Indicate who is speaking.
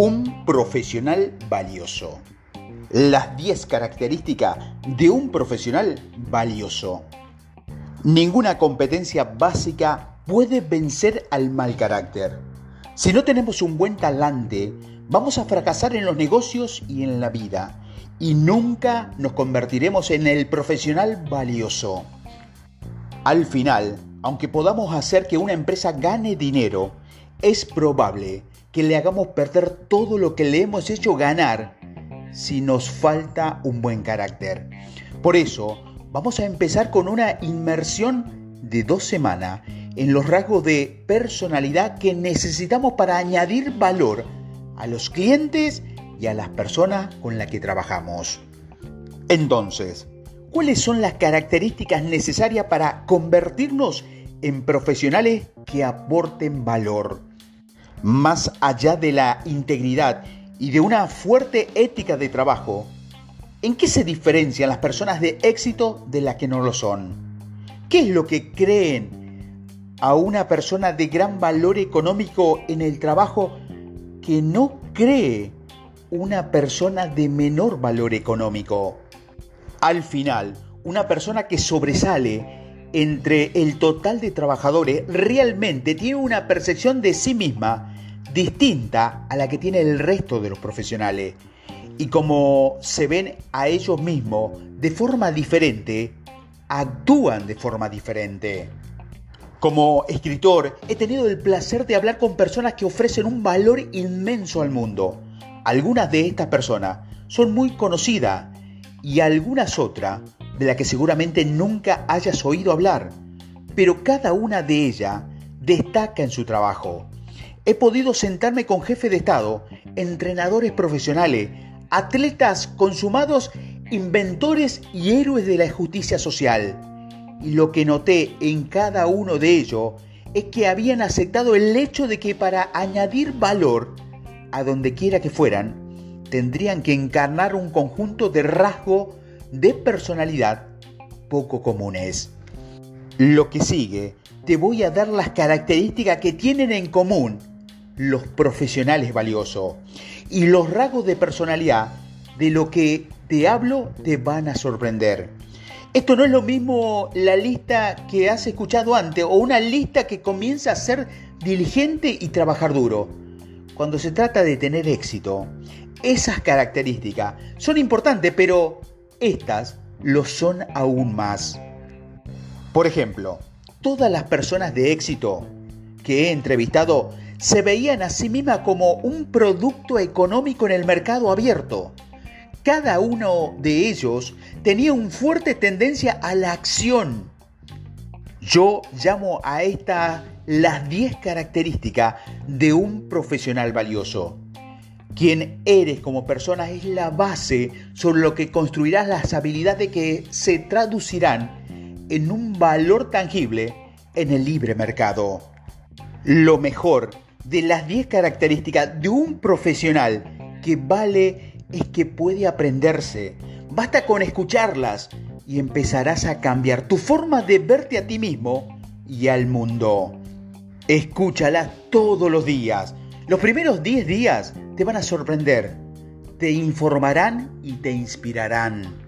Speaker 1: Un profesional valioso. Las 10 características de un profesional valioso. Ninguna competencia básica puede vencer al mal carácter. Si no tenemos un buen talante, vamos a fracasar en los negocios y en la vida y nunca nos convertiremos en el profesional valioso. Al final, aunque podamos hacer que una empresa gane dinero, es probable que le hagamos perder todo lo que le hemos hecho ganar si nos falta un buen carácter. Por eso, vamos a empezar con una inmersión de dos semanas en los rasgos de personalidad que necesitamos para añadir valor a los clientes y a las personas con las que trabajamos. Entonces, ¿cuáles son las características necesarias para convertirnos en profesionales que aporten valor? Más allá de la integridad y de una fuerte ética de trabajo, ¿en qué se diferencian las personas de éxito de las que no lo son? ¿Qué es lo que creen a una persona de gran valor económico en el trabajo que no cree una persona de menor valor económico? Al final, una persona que sobresale entre el total de trabajadores realmente tiene una percepción de sí misma distinta a la que tiene el resto de los profesionales. Y como se ven a ellos mismos de forma diferente, actúan de forma diferente. Como escritor, he tenido el placer de hablar con personas que ofrecen un valor inmenso al mundo. Algunas de estas personas son muy conocidas y algunas otras de las que seguramente nunca hayas oído hablar, pero cada una de ellas destaca en su trabajo. He podido sentarme con jefes de Estado, entrenadores profesionales, atletas consumados, inventores y héroes de la justicia social. Y lo que noté en cada uno de ellos es que habían aceptado el hecho de que para añadir valor a donde quiera que fueran, tendrían que encarnar un conjunto de rasgos de personalidad poco comunes. Lo que sigue, te voy a dar las características que tienen en común los profesionales valiosos y los rasgos de personalidad de lo que te hablo te van a sorprender. Esto no es lo mismo la lista que has escuchado antes o una lista que comienza a ser diligente y trabajar duro. Cuando se trata de tener éxito, esas características son importantes, pero estas lo son aún más. Por ejemplo, todas las personas de éxito que he entrevistado se veían a sí mismas como un producto económico en el mercado abierto. Cada uno de ellos tenía una fuerte tendencia a la acción. Yo llamo a estas las 10 características de un profesional valioso. Quien eres como persona es la base sobre lo que construirás las habilidades que se traducirán en un valor tangible en el libre mercado. Lo mejor de las 10 características de un profesional que vale es que puede aprenderse. Basta con escucharlas y empezarás a cambiar tu forma de verte a ti mismo y al mundo. Escúchalas todos los días. Los primeros 10 días te van a sorprender, te informarán y te inspirarán.